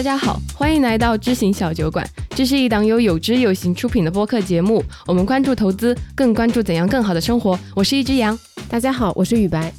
大家好，欢迎来到知行小酒馆。这是一档由有知有行出品的播客节目，我们关注投资，更关注怎样更好的生活。我是一只羊，大家好，我是雨白。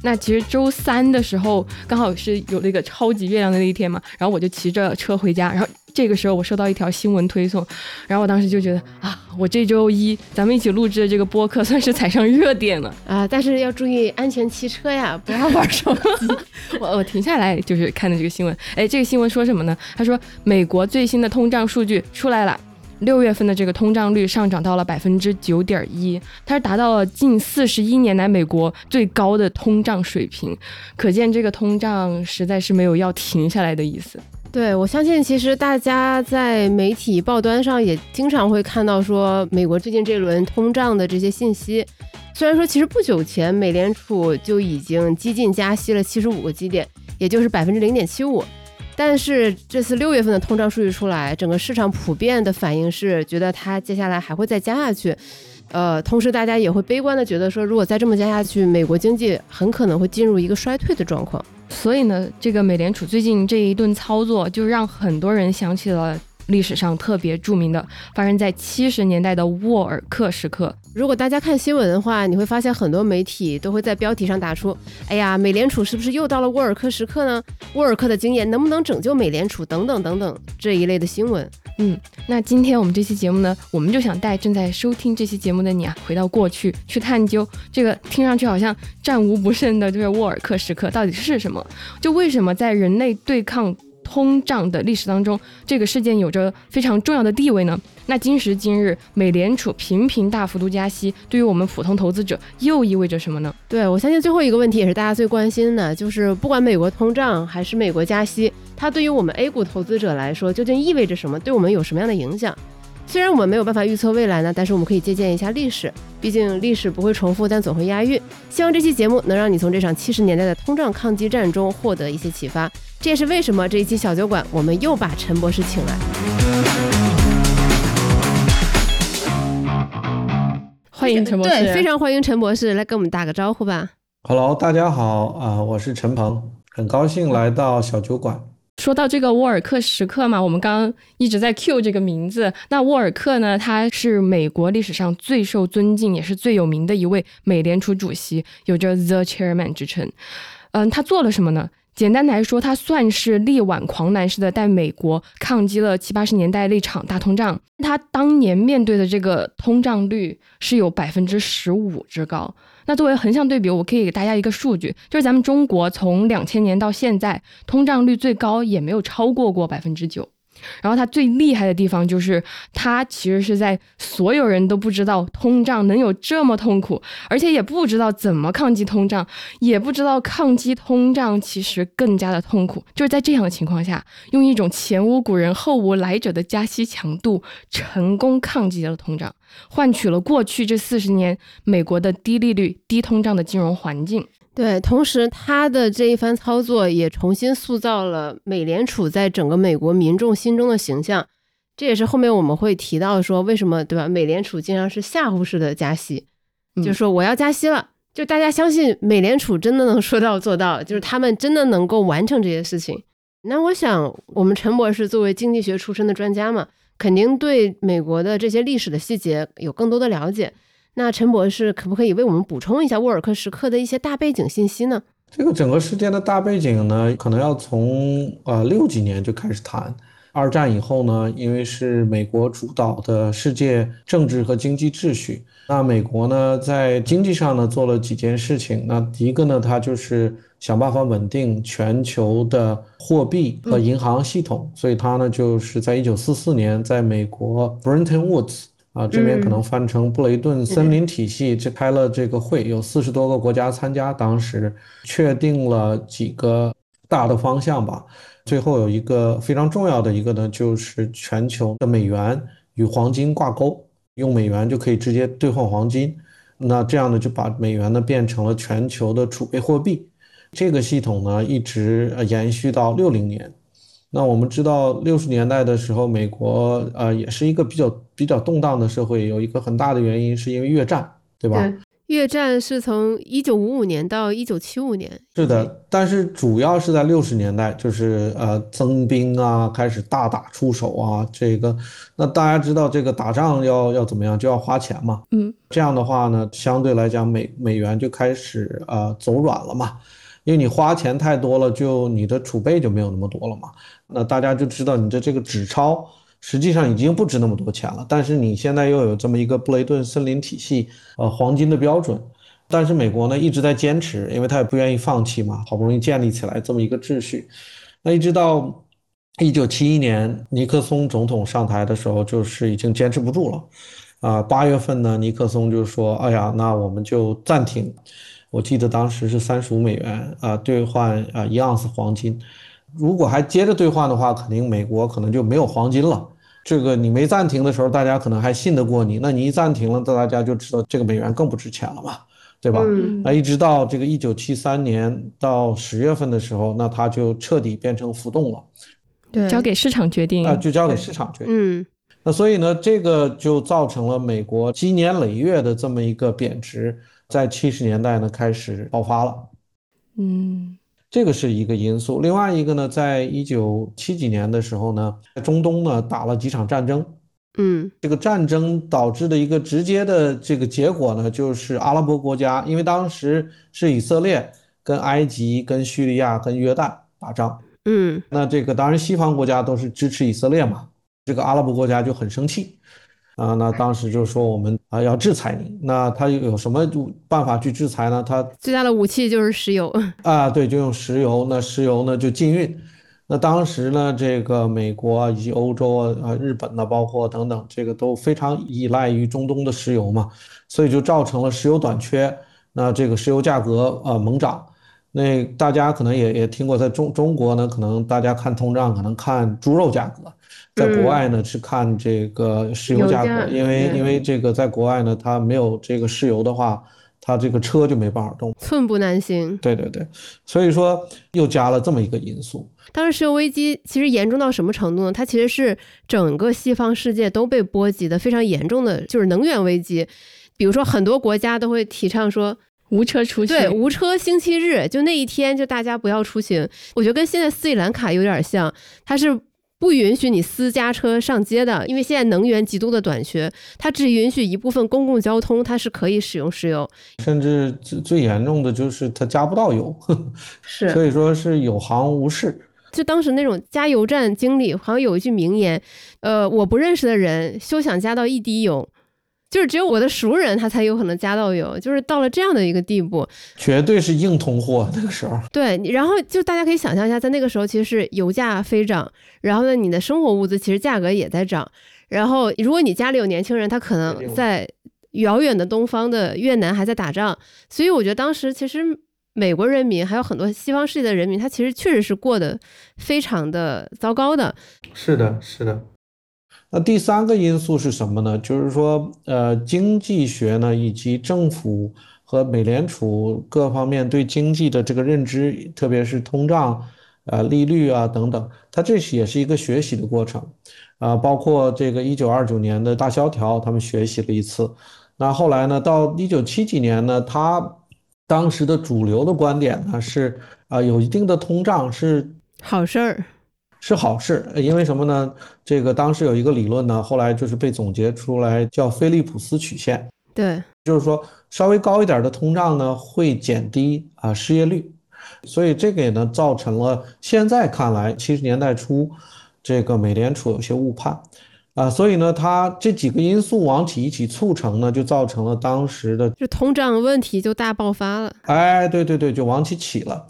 那其实周三的时候，刚好是有那个超级月亮的那一天嘛，然后我就骑着车回家，然后。这个时候我收到一条新闻推送，然后我当时就觉得啊，我这周一咱们一起录制的这个播客算是踩上热点了啊！但是要注意安全骑车呀，不要玩手机。我我停下来就是看的这个新闻，哎，这个新闻说什么呢？他说美国最新的通胀数据出来了，六月份的这个通胀率上涨到了百分之九点一，它是达到了近四十一年来美国最高的通胀水平，可见这个通胀实在是没有要停下来的意思。对，我相信其实大家在媒体报端上也经常会看到说，美国最近这轮通胀的这些信息。虽然说其实不久前美联储就已经激进加息了七十五个基点，也就是百分之零点七五，但是这次六月份的通胀数据出来，整个市场普遍的反应是觉得它接下来还会再加下去。呃，同时大家也会悲观的觉得说，如果再这么加下去，美国经济很可能会进入一个衰退的状况。所以呢，这个美联储最近这一顿操作，就让很多人想起了。历史上特别著名的，发生在七十年代的沃尔克时刻。如果大家看新闻的话，你会发现很多媒体都会在标题上打出：“哎呀，美联储是不是又到了沃尔克时刻呢？沃尔克的经验能不能拯救美联储？等等等等这一类的新闻。”嗯，那今天我们这期节目呢，我们就想带正在收听这期节目的你啊，回到过去去探究这个听上去好像战无不胜的这个沃尔克时刻到底是什么？就为什么在人类对抗？通胀的历史当中，这个事件有着非常重要的地位呢。那今时今日，美联储频频大幅度加息，对于我们普通投资者又意味着什么呢？对我相信最后一个问题也是大家最关心的，就是不管美国通胀还是美国加息，它对于我们 A 股投资者来说究竟意味着什么？对我们有什么样的影响？虽然我们没有办法预测未来呢，但是我们可以借鉴一下历史，毕竟历史不会重复，但总会押韵。希望这期节目能让你从这场七十年代的通胀抗击战中获得一些启发。这也是为什么这一期小酒馆我们又把陈博士请来。欢迎陈博士，对，非常欢迎陈博士来跟我们打个招呼吧。Hello，大家好啊，我是陈鹏，很高兴来到小酒馆。说到这个沃尔克时刻嘛，我们刚刚一直在 Q 这个名字。那沃尔克呢，他是美国历史上最受尊敬也是最有名的一位美联储主席，有着 The Chairman 之称。嗯，他做了什么呢？简单来说，他算是力挽狂澜似的，带美国抗击了七八十年代那场大通胀。他当年面对的这个通胀率是有百分之十五之高。那作为横向对比，我可以给大家一个数据，就是咱们中国从两千年到现在，通胀率最高也没有超过过百分之九。然后它最厉害的地方就是，它其实是在所有人都不知道通胀能有这么痛苦，而且也不知道怎么抗击通胀，也不知道抗击通胀其实更加的痛苦。就是在这样的情况下，用一种前无古人后无来者的加息强度，成功抗击了通胀，换取了过去这四十年美国的低利率、低通胀的金融环境。对，同时他的这一番操作也重新塑造了美联储在整个美国民众心中的形象，这也是后面我们会提到说为什么对吧？美联储经常是吓唬式的加息，就说我要加息了，就大家相信美联储真的能说到做到，就是他们真的能够完成这些事情。那我想，我们陈博士作为经济学出身的专家嘛，肯定对美国的这些历史的细节有更多的了解。那陈博士可不可以为我们补充一下沃尔克时刻的一些大背景信息呢？这个整个事件的大背景呢，可能要从呃六几年就开始谈。二战以后呢，因为是美国主导的世界政治和经济秩序，那美国呢在经济上呢做了几件事情。那第一个呢，它就是想办法稳定全球的货币和银行系统，所以它呢就是在一九四四年在美国 Bretton Woods。啊，这边可能翻成布雷顿森林体系，这开了这个会，有四十多个国家参加，当时确定了几个大的方向吧。最后有一个非常重要的一个呢，就是全球的美元与黄金挂钩，用美元就可以直接兑换黄金。那这样呢，就把美元呢变成了全球的储备货币。这个系统呢，一直延续到六零年。那我们知道，六十年代的时候，美国呃也是一个比较比较动荡的社会，有一个很大的原因是因为越战，对吧？越战是从一九五五年到一九七五年，是的，但是主要是在六十年代，就是呃增兵啊，开始大打出手啊。这个，那大家知道这个打仗要要怎么样，就要花钱嘛。嗯，这样的话呢，相对来讲美美元就开始呃走软了嘛，因为你花钱太多了，就你的储备就没有那么多了嘛。那大家就知道你的这个纸钞。实际上已经不值那么多钱了，但是你现在又有这么一个布雷顿森林体系，呃，黄金的标准，但是美国呢一直在坚持，因为他也不愿意放弃嘛，好不容易建立起来这么一个秩序，那一直到一九七一年尼克松总统上台的时候，就是已经坚持不住了，啊，八月份呢，尼克松就说，哎呀，那我们就暂停，我记得当时是三十五美元啊兑换啊一盎司黄金，如果还接着兑换的话，肯定美国可能就没有黄金了。这个你没暂停的时候，大家可能还信得过你。那你一暂停了，大家就知道这个美元更不值钱了嘛，对吧？那一直到这个一九七三年到十月份的时候，那它就彻底变成浮动了，对，交给市场决定啊，就交给市场决定。嗯，那所以呢，这个就造成了美国积年累月的这么一个贬值，在七十年代呢开始爆发了。嗯。这个是一个因素，另外一个呢，在一九七几年的时候呢，在中东呢打了几场战争，嗯，这个战争导致的一个直接的这个结果呢，就是阿拉伯国家，因为当时是以色列跟埃及、跟叙利亚、跟约旦打仗，嗯，那这个当然西方国家都是支持以色列嘛，这个阿拉伯国家就很生气。啊，那当时就说我们啊要制裁你，那他有什么办法去制裁呢？他最大的武器就是石油 啊，对，就用石油。那石油呢就禁运。那当时呢，这个美国啊以及欧洲啊、日本呢，包括等等，这个都非常依赖于中东的石油嘛，所以就造成了石油短缺。那这个石油价格啊猛涨。那大家可能也也听过，在中中国呢，可能大家看通胀，可能看猪肉价格。在国外呢是看这个石油价格，因为因为这个在国外呢，它没有这个石油的话，它这个车就没办法动，寸步难行。对对对，所以说又加了这么一个因素。当时石油危机其实严重到什么程度呢？它其实是整个西方世界都被波及的非常严重的，就是能源危机。比如说很多国家都会提倡说无车出行，对，无车星期日，就那一天就大家不要出行。我觉得跟现在斯里兰卡有点像，它是。不允许你私家车上街的，因为现在能源极度的短缺，它只允许一部分公共交通，它是可以使用石油。甚至最最严重的就是它加不到油，是，所以说是有行无市。就当时那种加油站经理，好像有一句名言，呃，我不认识的人休想加到一滴油。就是只有我的熟人，他才有可能加到油，就是到了这样的一个地步，绝对是硬通货那个时候。对，然后就大家可以想象一下，在那个时候其实是油价飞涨，然后呢，你的生活物资其实价格也在涨，然后如果你家里有年轻人，他可能在遥远的东方的越南还在打仗，所以我觉得当时其实美国人民还有很多西方世界的人民，他其实确实是过得非常的糟糕的。是的，是的。那第三个因素是什么呢？就是说，呃，经济学呢，以及政府和美联储各方面对经济的这个认知，特别是通胀、呃，利率啊等等，它这也是一个学习的过程，啊，包括这个一九二九年的大萧条，他们学习了一次。那后来呢，到一九七几年呢，他当时的主流的观点呢是，啊，有一定的通胀是好事儿。是好事，因为什么呢？这个当时有一个理论呢，后来就是被总结出来，叫菲利普斯曲线。对，就是说稍微高一点的通胀呢，会减低啊失业率，所以这个也呢造成了现在看来七十年代初这个美联储有些误判啊，所以呢，它这几个因素往起一起促成呢，就造成了当时的就通胀问题就大爆发了。哎，对对对，就往起起了。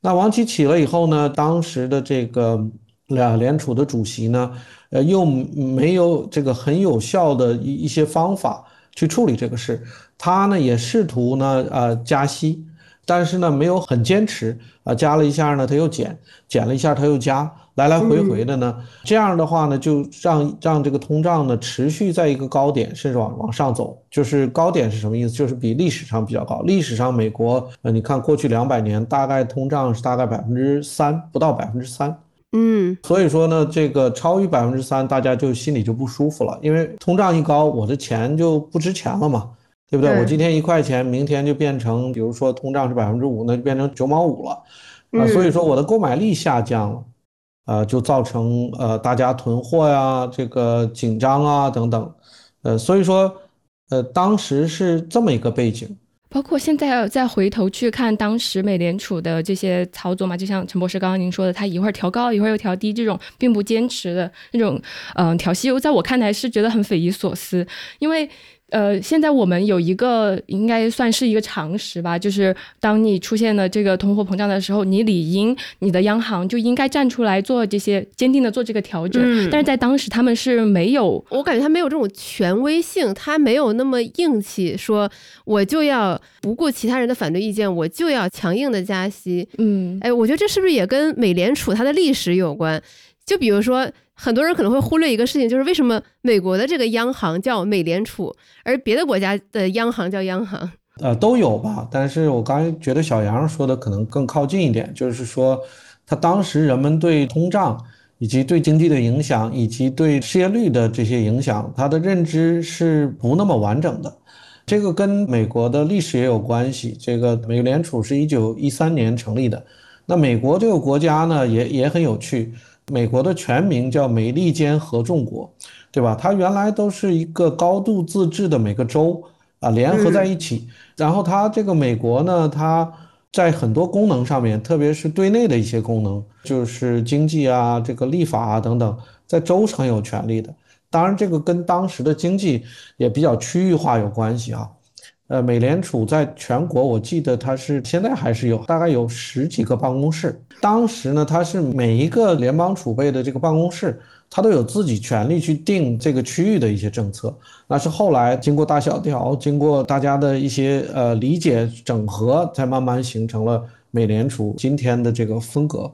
那往起起了以后呢，当时的这个。两联储的主席呢，呃，又没有这个很有效的一一些方法去处理这个事，他呢也试图呢，呃，加息，但是呢没有很坚持，啊，加了一下呢他又减，减了一下他又加，来来回回的呢，这样的话呢就让让这个通胀呢持续在一个高点，甚至往往上走，就是高点是什么意思？就是比历史上比较高，历史上美国，呃，你看过去两百年大概通胀是大概百分之三，不到百分之三。嗯，所以说呢，这个超于百分之三，大家就心里就不舒服了，因为通胀一高，我的钱就不值钱了嘛。对不对？对我今天一块钱，明天就变成，比如说通胀是百分之五，那就变成九毛五了，啊、嗯所以说我的购买力下降了，呃，就造成呃大家囤货呀，这个紧张啊等等，呃，所以说，呃，当时是这么一个背景。包括现在再回头去看当时美联储的这些操作嘛，就像陈博士刚刚您说的，他一会儿调高，一会儿又调低，这种并不坚持的那种，嗯、调息，在我看来是觉得很匪夷所思，因为。呃，现在我们有一个应该算是一个常识吧，就是当你出现了这个通货膨胀的时候，你理应你的央行就应该站出来做这些坚定的做这个调整。嗯但是在当时他们是没有我感觉他没有这种权威性，他没有那么硬气，说我就要不顾其他人的反对意见，我就要强硬的加息。嗯哎，我觉得这是不是也跟美联储它的历史有关？就比如说，很多人可能会忽略一个事情，就是为什么美国的这个央行叫美联储，而别的国家的央行叫央行？呃，都有吧，但是我刚才觉得小杨说的可能更靠近一点，就是说，他当时人们对通胀以及对经济的影响，以及对失业率的这些影响，他的认知是不那么完整的。这个跟美国的历史也有关系。这个美联储是一九一三年成立的，那美国这个国家呢，也也很有趣。美国的全名叫美利坚合众国，对吧？它原来都是一个高度自治的每个州啊联合在一起，然后它这个美国呢，它在很多功能上面，特别是对内的一些功能，就是经济啊、这个立法啊等等，在州是很有权利的。当然，这个跟当时的经济也比较区域化有关系啊。呃，美联储在全国，我记得它是现在还是有大概有十几个办公室。当时呢，它是每一个联邦储备的这个办公室，它都有自己权利去定这个区域的一些政策。那是后来经过大萧条，经过大家的一些呃理解整合，才慢慢形成了美联储今天的这个风格。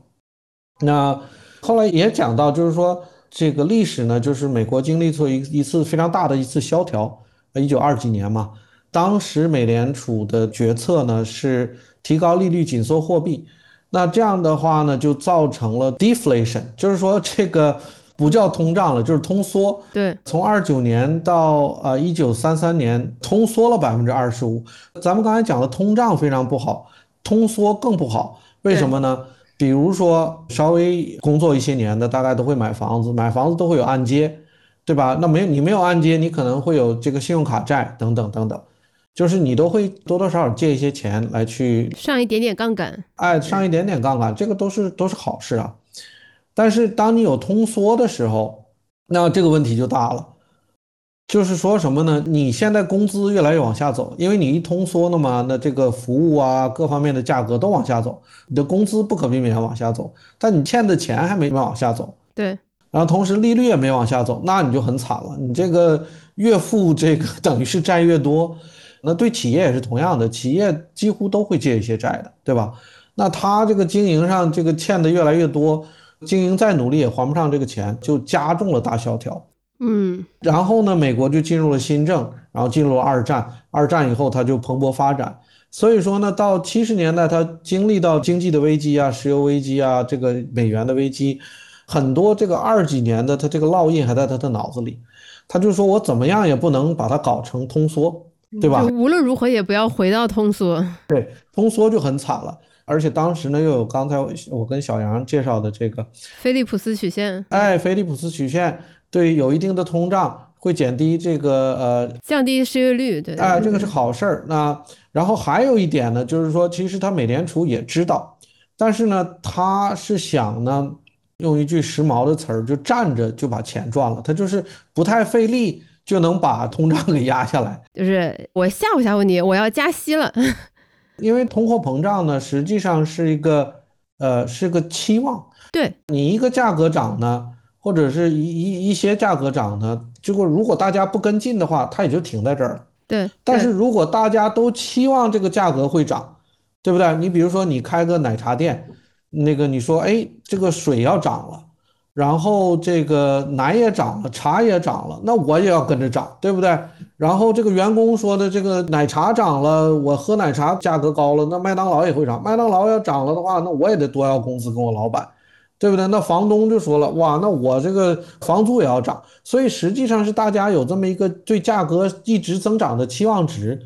那后来也讲到，就是说这个历史呢，就是美国经历过一一次非常大的一次萧条，一九二几年嘛。当时美联储的决策呢是提高利率、紧缩货币，那这样的话呢就造成了 deflation，就是说这个不叫通胀了，就是通缩。对，从二九年到呃一九三三年，通缩了百分之二十五。咱们刚才讲的通胀非常不好，通缩更不好。为什么呢？比如说稍微工作一些年的，大概都会买房子，买房子都会有按揭，对吧？那没有你没有按揭，你可能会有这个信用卡债等等等等。就是你都会多多少少借一些钱来去，上一点点杠杆，哎，上一点点杠杆，这个都是都是好事啊。但是当你有通缩的时候，那这个问题就大了。就是说什么呢？你现在工资越来越往下走，因为你一通缩了嘛，那这个服务啊各方面的价格都往下走，你的工资不可避免往下走，但你欠的钱还没往下走。对，然后同时利率也没往下走，那你就很惨了。你这个越付这个 等于是债越多。那对企业也是同样的，企业几乎都会借一些债的，对吧？那他这个经营上这个欠的越来越多，经营再努力也还不上这个钱，就加重了大萧条。嗯，然后呢，美国就进入了新政，然后进入了二战。二战以后，它就蓬勃发展。所以说呢，到七十年代，它经历到经济的危机啊，石油危机啊，这个美元的危机，很多这个二几年的它这个烙印还在他的脑子里。他就说我怎么样也不能把它搞成通缩。对吧？无论如何也不要回到通缩。对，通缩就很惨了。而且当时呢，又有刚才我跟小杨介绍的这个菲利普斯曲线，哎，菲利普斯曲线对有一定的通胀会减低这个呃降低失业率，对，哎，这个是好事儿。那然后还有一点呢，就是说，其实他美联储也知道，但是呢，他是想呢，用一句时髦的词儿，就站着就把钱赚了，他就是不太费力。就能把通胀给压下来，就是我吓唬吓唬你，我要加息了。因为通货膨胀呢，实际上是一个呃是个期望。对你一个价格涨呢，或者是一一一些价格涨呢，结果如果大家不跟进的话，它也就停在这儿了。对，但是如果大家都期望这个价格会涨，对不对？你比如说你开个奶茶店，那个你说哎这个水要涨了。然后这个奶也涨了，茶也涨了，那我也要跟着涨，对不对？然后这个员工说的这个奶茶涨了，我喝奶茶价格高了，那麦当劳也会涨。麦当劳要涨了的话，那我也得多要工资跟我老板，对不对？那房东就说了，哇，那我这个房租也要涨，所以实际上是大家有这么一个对价格一直增长的期望值。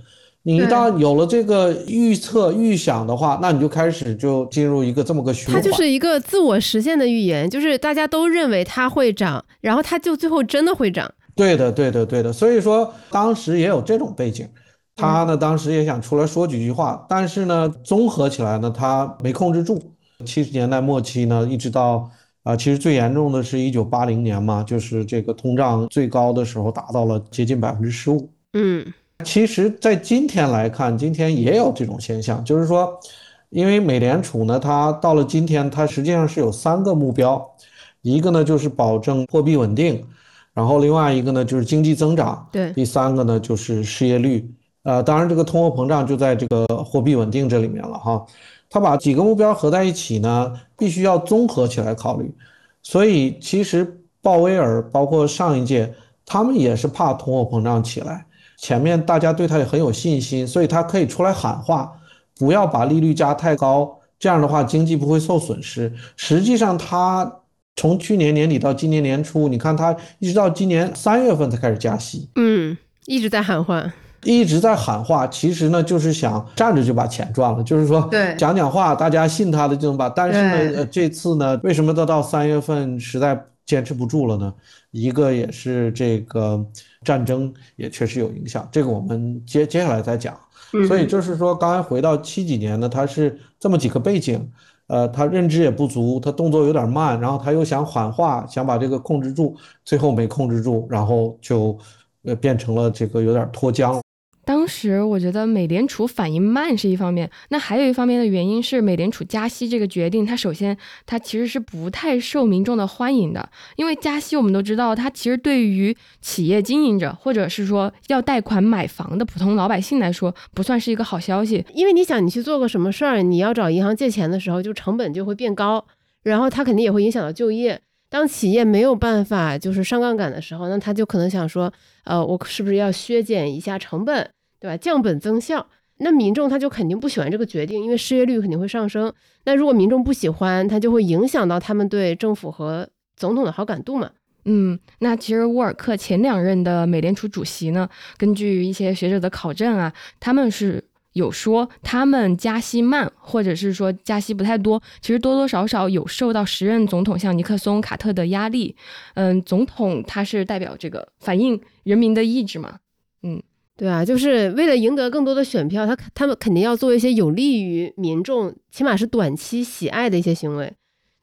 你一旦有了这个预测预想的话，那你就开始就进入一个这么个循环。它就是一个自我实现的预言，就是大家都认为它会涨，然后它就最后真的会涨。对的，对的，对的。所以说当时也有这种背景，他呢当时也想出来说几句话，但是呢综合起来呢他没控制住。七十年代末期呢，一直到啊，其实最严重的是一九八零年嘛，就是这个通胀最高的时候达到了接近百分之十五。嗯。其实，在今天来看，今天也有这种现象，就是说，因为美联储呢，它到了今天，它实际上是有三个目标，一个呢就是保证货币稳定，然后另外一个呢就是经济增长，对，第三个呢就是失业率，呃，当然这个通货膨胀就在这个货币稳定这里面了哈，它把几个目标合在一起呢，必须要综合起来考虑，所以其实鲍威尔包括上一届，他们也是怕通货膨胀起来。前面大家对他也很有信心，所以他可以出来喊话，不要把利率加太高，这样的话经济不会受损失。实际上，他从去年年底到今年年初，你看他一直到今年三月份才开始加息，嗯，一直在喊话，一直在喊话。其实呢，就是想站着就把钱赚了，就是说讲讲话，大家信他的就能把。但是呢，呃，这次呢，为什么到到三月份实在坚持不住了呢？一个也是这个。战争也确实有影响，这个我们接接下来再讲。所以就是说，刚才回到七几年呢，他是这么几个背景，呃，他认知也不足，他动作有点慢，然后他又想缓化，想把这个控制住，最后没控制住，然后就呃变成了这个有点脱缰。当时我觉得美联储反应慢是一方面，那还有一方面的原因是美联储加息这个决定，它首先它其实是不太受民众的欢迎的，因为加息我们都知道，它其实对于企业经营者或者是说要贷款买房的普通老百姓来说，不算是一个好消息。因为你想，你去做个什么事儿，你要找银行借钱的时候，就成本就会变高，然后它肯定也会影响到就业。当企业没有办法就是上杠杆的时候，那他就可能想说，呃，我是不是要削减一下成本？对吧？降本增效，那民众他就肯定不喜欢这个决定，因为失业率肯定会上升。那如果民众不喜欢，他就会影响到他们对政府和总统的好感度嘛。嗯，那其实沃尔克前两任的美联储主席呢，根据一些学者的考证啊，他们是有说他们加息慢，或者是说加息不太多，其实多多少少有受到时任总统像尼克松、卡特的压力。嗯，总统他是代表这个反映人民的意志嘛。嗯。对啊，就是为了赢得更多的选票，他他们肯定要做一些有利于民众，起码是短期喜爱的一些行为。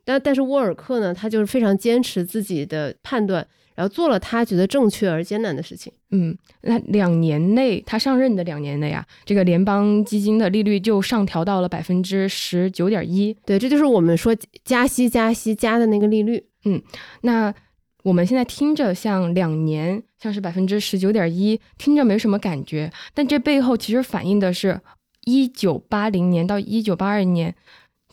但但是沃尔克呢，他就是非常坚持自己的判断，然后做了他觉得正确而艰难的事情。嗯，那两年内他上任的两年内啊，这个联邦基金的利率就上调到了百分之十九点一。对，这就是我们说加息加息加的那个利率。嗯，那。我们现在听着像两年，像是百分之十九点一，听着没什么感觉，但这背后其实反映的是，一九八零年到一九八二年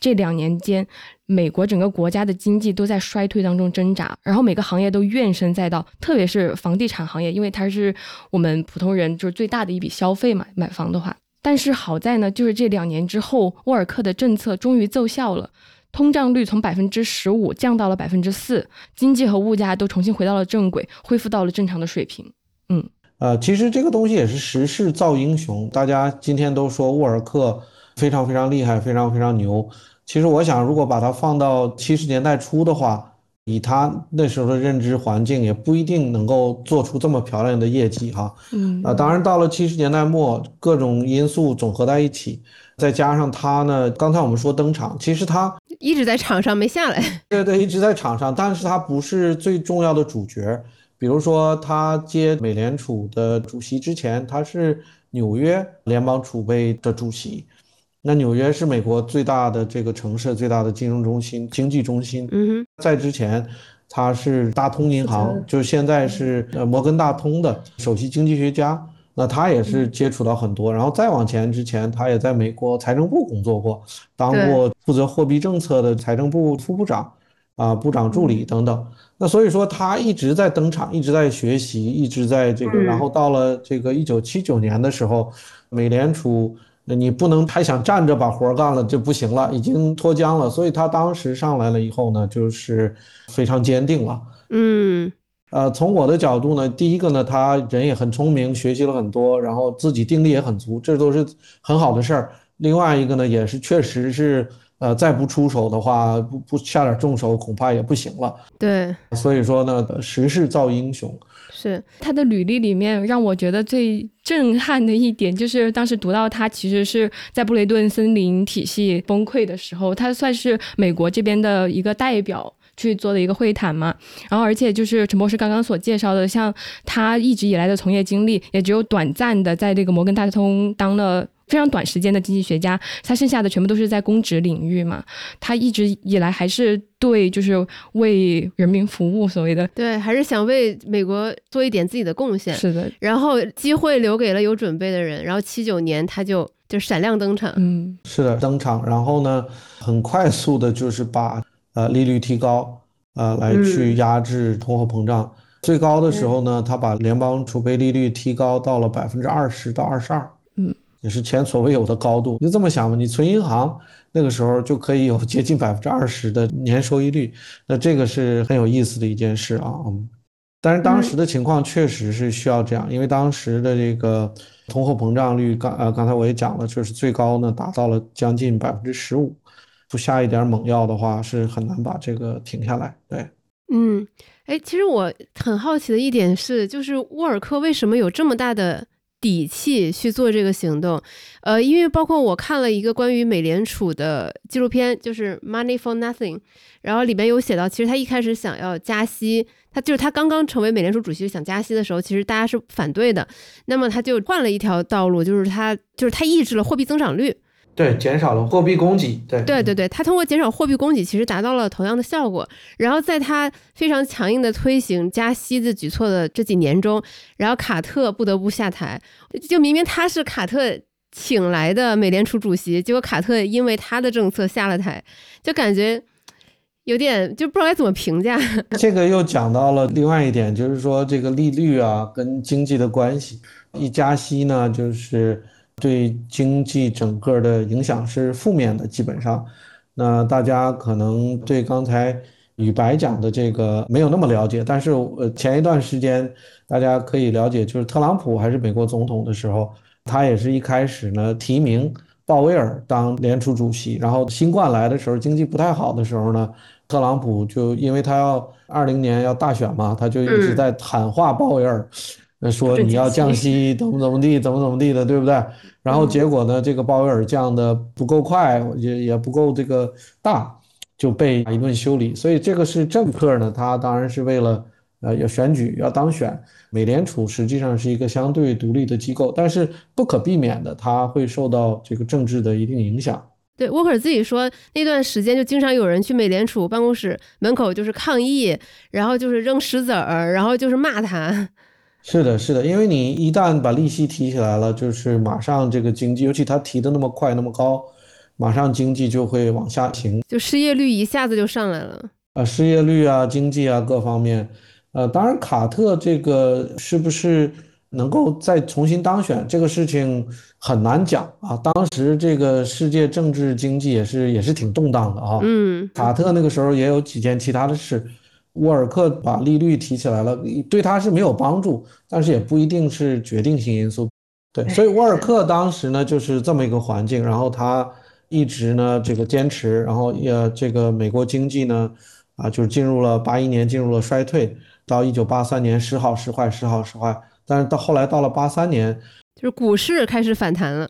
这两年间，美国整个国家的经济都在衰退当中挣扎，然后每个行业都怨声载道，特别是房地产行业，因为它是我们普通人就是最大的一笔消费嘛，买房的话。但是好在呢，就是这两年之后，沃尔克的政策终于奏效了。通胀率从百分之十五降到了百分之四，经济和物价都重新回到了正轨，恢复到了正常的水平。嗯，呃，其实这个东西也是时势造英雄。大家今天都说沃尔克非常非常厉害，非常非常牛。其实我想，如果把它放到七十年代初的话，以他那时候的认知环境，也不一定能够做出这么漂亮的业绩哈。嗯，啊，当然到了七十年代末，各种因素总合在一起。再加上他呢，刚才我们说登场，其实他一直在场上没下来。对对，一直在场上，但是他不是最重要的主角。比如说，他接美联储的主席之前，他是纽约联邦储备的主席。那纽约是美国最大的这个城市，最大的金融中心、经济中心。嗯哼，在之前，他是大通银行，就是现在是呃摩根大通的首席经济学家。那他也是接触到很多，然后再往前之前，他也在美国财政部工作过，当过负责货币政策的财政部副部长，啊，部长助理等等。那所以说他一直在登场，一直在学习，一直在这个。然后到了这个一九七九年的时候，美联储你不能还想站着把活干了就不行了，已经脱缰了。所以他当时上来了以后呢，就是非常坚定了。嗯，呃，从我的角度呢，第一个呢，他人也很聪明，学习了很多，然后自己定力也很足，这都是很好的事儿。另外一个呢，也是确实是，呃，再不出手的话，不不下点重手，恐怕也不行了。对，所以说呢，时势造英雄。是他的履历里面让我觉得最震撼的一点，就是当时读到他其实是在布雷顿森林体系崩溃的时候，他算是美国这边的一个代表去做的一个会谈嘛。然后而且就是陈博士刚刚所介绍的，像他一直以来的从业经历，也只有短暂的在这个摩根大通当了。非常短时间的经济学家，他剩下的全部都是在公职领域嘛。他一直以来还是对，就是为人民服务，所谓的对，还是想为美国做一点自己的贡献。是的，然后机会留给了有准备的人。然后七九年他就就闪亮登场。嗯，是的，登场。然后呢，很快速的就是把呃利率提高，呃，来去压制通货膨胀。最高的时候呢，他把联邦储备利率提高到了百分之二十到二十二。嗯。也是前所未有的高度，就这么想吧，你存银行那个时候就可以有接近百分之二十的年收益率，那这个是很有意思的一件事啊。嗯，但是当时的情况确实是需要这样，因为当时的这个通货膨胀率刚呃刚才我也讲了，就是最高呢达到了将近百分之十五，不下一点猛药的话是很难把这个停下来。对，嗯，哎，其实我很好奇的一点是，就是沃尔克为什么有这么大的？底气去做这个行动，呃，因为包括我看了一个关于美联储的纪录片，就是《Money for Nothing》，然后里面有写到，其实他一开始想要加息，他就是他刚刚成为美联储主席想加息的时候，其实大家是反对的，那么他就换了一条道路，就是他就是他抑制了货币增长率。对，减少了货币供给。对，对对对，他通过减少货币供给，其实达到了同样的效果。然后在他非常强硬的推行加息的举措的这几年中，然后卡特不得不下台。就明明他是卡特请来的美联储主席，结果卡特因为他的政策下了台，就感觉有点就不知道该怎么评价。这个又讲到了另外一点，就是说这个利率啊跟经济的关系，一加息呢就是。对经济整个的影响是负面的，基本上，那大家可能对刚才宇白讲的这个没有那么了解，但是呃，前一段时间大家可以了解，就是特朗普还是美国总统的时候，他也是一开始呢提名鲍威尔当联储主席，然后新冠来的时候，经济不太好的时候呢，特朗普就因为他要二零年要大选嘛，他就一直在喊话鲍威尔。那说你要降息，怎么怎么地，怎么怎么地的，对不对？然后结果呢，这个鲍威尔降的不够快，也也不够这个大，就被一顿修理。所以这个是政客呢，他当然是为了呃要选举要当选。美联储实际上是一个相对独立的机构，但是不可避免的，它会受到这个政治的一定影响。对，沃克尔自己说，那段时间就经常有人去美联储办公室门口就是抗议，然后就是扔石子儿，然后就是骂他。是的，是的，因为你一旦把利息提起来了，就是马上这个经济，尤其它提的那么快那么高，马上经济就会往下行，就失业率一下子就上来了。啊，失业率啊，经济啊，各方面，呃，当然卡特这个是不是能够再重新当选，这个事情很难讲啊。当时这个世界政治经济也是也是挺动荡的啊。嗯，卡特那个时候也有几件其他的事。沃尔克把利率提起来了，对他是没有帮助，但是也不一定是决定性因素。对，所以沃尔克当时呢就是这么一个环境，然后他一直呢这个坚持，然后也这个美国经济呢啊就是进入了八一年进入了衰退，到一九八三年时好时坏时好时坏，但是到后来到了八三年，就是股市开始反弹了，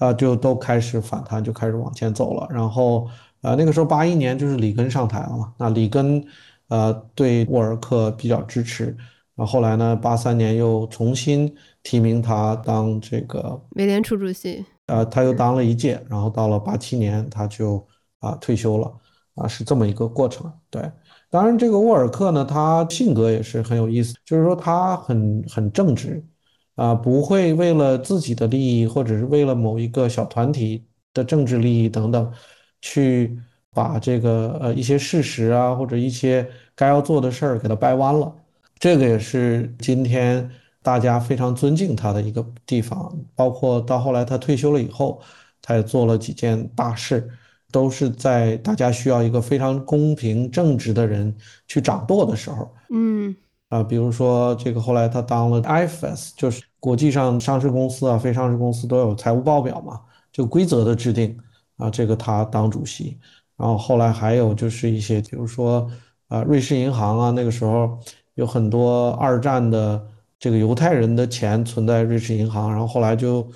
啊就都开始反弹，就开始往前走了。然后啊那个时候八一年就是里根上台了嘛，那里根。呃，对沃尔克比较支持，然后后来呢，八三年又重新提名他当这个美联储主席，呃，他又当了一届，然后到了八七年他就啊退休了，啊，是这么一个过程。对，当然这个沃尔克呢，他性格也是很有意思，就是说他很很正直，啊，不会为了自己的利益或者是为了某一个小团体的政治利益等等去。把这个呃一些事实啊，或者一些该要做的事儿给它掰弯了，这个也是今天大家非常尊敬他的一个地方。包括到后来他退休了以后，他也做了几件大事，都是在大家需要一个非常公平正直的人去掌舵的时候。嗯啊，比如说这个后来他当了 IFS，就是国际上上市公司啊、非上市公司都有财务报表嘛，就规则的制定啊，这个他当主席。然后后来还有就是一些，比如说啊，瑞士银行啊，那个时候有很多二战的这个犹太人的钱存在瑞士银行，然后后来就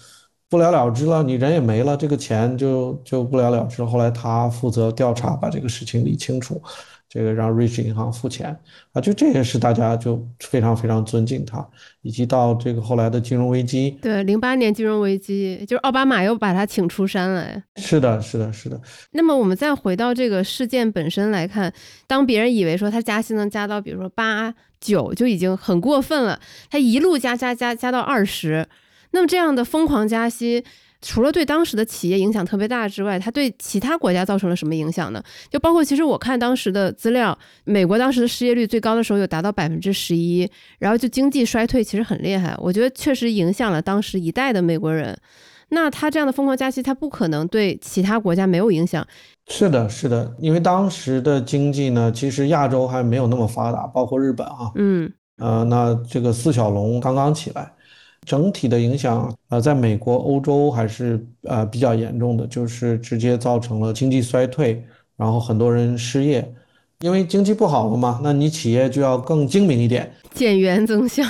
不了了之了，你人也没了，这个钱就就不了了之了。后来他负责调查，把这个事情理清楚。这个让瑞士银行付钱啊，就这也是大家就非常非常尊敬他，以及到这个后来的金融危机，对，零八年金融危机，就是奥巴马又把他请出山来。是的，是的，是的。那么我们再回到这个事件本身来看，当别人以为说他加息能加到比如说八九就已经很过分了，他一路加加加加到二十，那么这样的疯狂加息。除了对当时的企业影响特别大之外，它对其他国家造成了什么影响呢？就包括其实我看当时的资料，美国当时的失业率最高的时候有达到百分之十一，然后就经济衰退其实很厉害，我觉得确实影响了当时一代的美国人。那他这样的疯狂加息，他不可能对其他国家没有影响。是的，是的，因为当时的经济呢，其实亚洲还没有那么发达，包括日本啊，嗯，呃，那这个四小龙刚刚起来。整体的影响，呃，在美国、欧洲还是呃比较严重的，就是直接造成了经济衰退，然后很多人失业，因为经济不好了嘛，那你企业就要更精明一点，减员增效。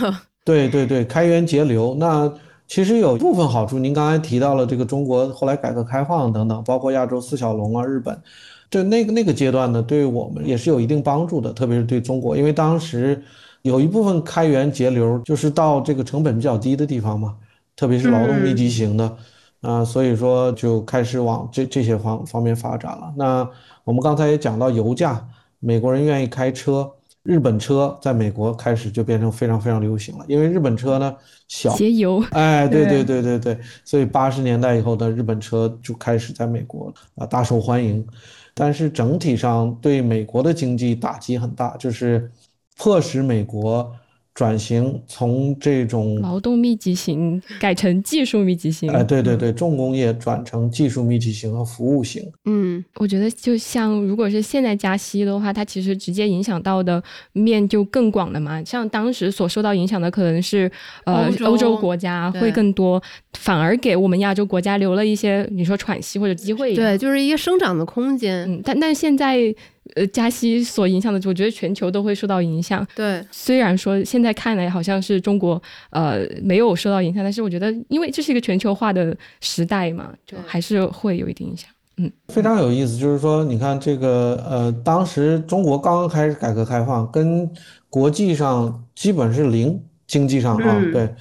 对对对，开源节流。那其实有部分好处，您刚才提到了这个中国后来改革开放等等，包括亚洲四小龙啊，日本，这那个那个阶段呢，对我们也是有一定帮助的，特别是对中国，因为当时。有一部分开源节流，就是到这个成本比较低的地方嘛，特别是劳动密集型的，啊，所以说就开始往这这些方方面发展了。那我们刚才也讲到油价，美国人愿意开车，日本车在美国开始就变成非常非常流行了，因为日本车呢小节油，哎，对对对对对，所以八十年代以后的日本车就开始在美国啊大受欢迎，但是整体上对美国的经济打击很大，就是。迫使美国转型，从这种劳动密集型改成技术密集型。哎，对对对，重工业转成技术密集型和服务型。嗯，我觉得就像如果是现在加息的话，它其实直接影响到的面就更广了嘛。像当时所受到影响的可能是呃欧洲国家会更多，反而给我们亚洲国家留了一些你说喘息或者机会。对，就是一个生长的空间。嗯，但但现在。呃，加息所影响的，我觉得全球都会受到影响。对，虽然说现在看来好像是中国呃没有受到影响，但是我觉得，因为这是一个全球化的时代嘛，就还是会有一定影响。嗯，非常有意思，就是说，你看这个呃，当时中国刚刚开始改革开放，跟国际上基本是零经济上啊，对，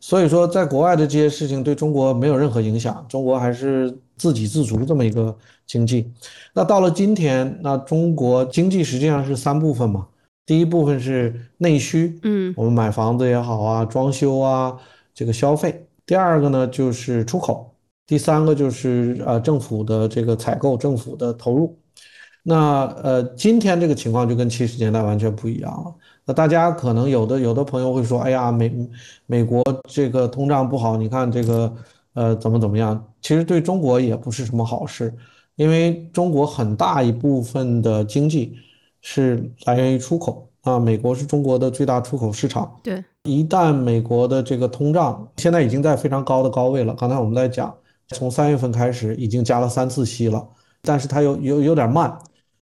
所以说在国外的这些事情对中国没有任何影响，中国还是自给自足这么一个。经济，那到了今天，那中国经济实际上是三部分嘛。第一部分是内需，嗯，我们买房子也好啊，装修啊，这个消费。第二个呢就是出口，第三个就是呃政府的这个采购，政府的投入。那呃今天这个情况就跟七十年代完全不一样了。那大家可能有的有的朋友会说，哎呀，美美国这个通胀不好，你看这个呃怎么怎么样？其实对中国也不是什么好事。因为中国很大一部分的经济是来源于出口啊，美国是中国的最大出口市场。对，一旦美国的这个通胀现在已经在非常高的高位了，刚才我们在讲，从三月份开始已经加了三次息了，但是它有有有点慢，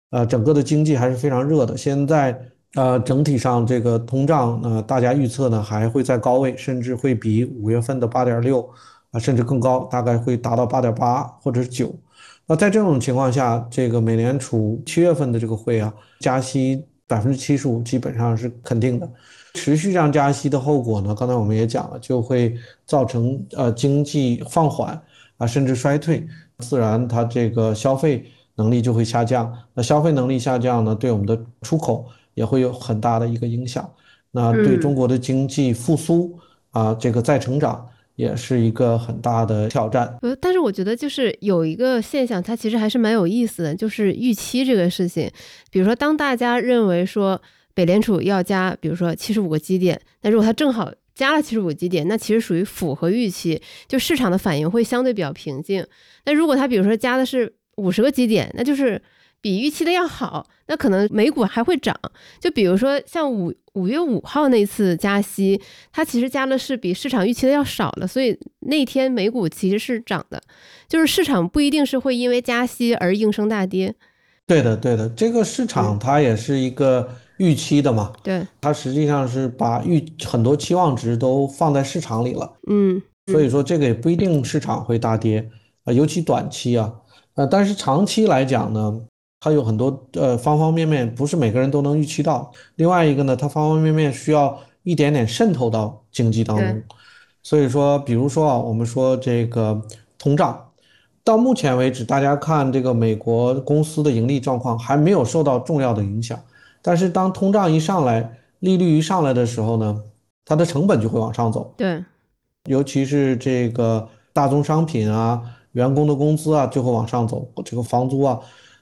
呃，整个的经济还是非常热的。现在呃，整体上这个通胀呢，大家预测呢还会在高位，甚至会比五月份的八点六啊，甚至更高，大概会达到八点八或者是九。那在这种情况下，这个美联储七月份的这个会啊，加息百分之七十五基本上是肯定的。持续这样加息的后果呢，刚才我们也讲了，就会造成呃经济放缓啊，甚至衰退，自然它这个消费能力就会下降。那消费能力下降呢，对我们的出口也会有很大的一个影响。那对中国的经济复苏啊，这个再成长。也是一个很大的挑战。呃，但是我觉得就是有一个现象，它其实还是蛮有意思的，就是预期这个事情。比如说，当大家认为说美联储要加，比如说七十五个基点，那如果它正好加了七十五基点，那其实属于符合预期，就市场的反应会相对比较平静。那如果它比如说加的是五十个基点，那就是比预期的要好，那可能美股还会涨。就比如说像五五月五号那次加息，它其实加的是比市场预期的要少了，所以那天美股其实是涨的。就是市场不一定是会因为加息而应声大跌。对的，对的，这个市场它也是一个预期的嘛，对，它实际上是把预很多期望值都放在市场里了，嗯，所以说这个也不一定市场会大跌啊，尤其短期啊，呃，但是长期来讲呢，它有很多呃方方面面不是每个人都能预期到，另外一个呢，它方方面面需要一点点渗透到经济当中，所以说，比如说啊，我们说这个通胀。到目前为止，大家看这个美国公司的盈利状况还没有受到重要的影响。但是当通胀一上来，利率一上来的时候呢，它的成本就会往上走。对，尤其是这个大宗商品啊、员工的工资啊，就会往上走。这个房租啊，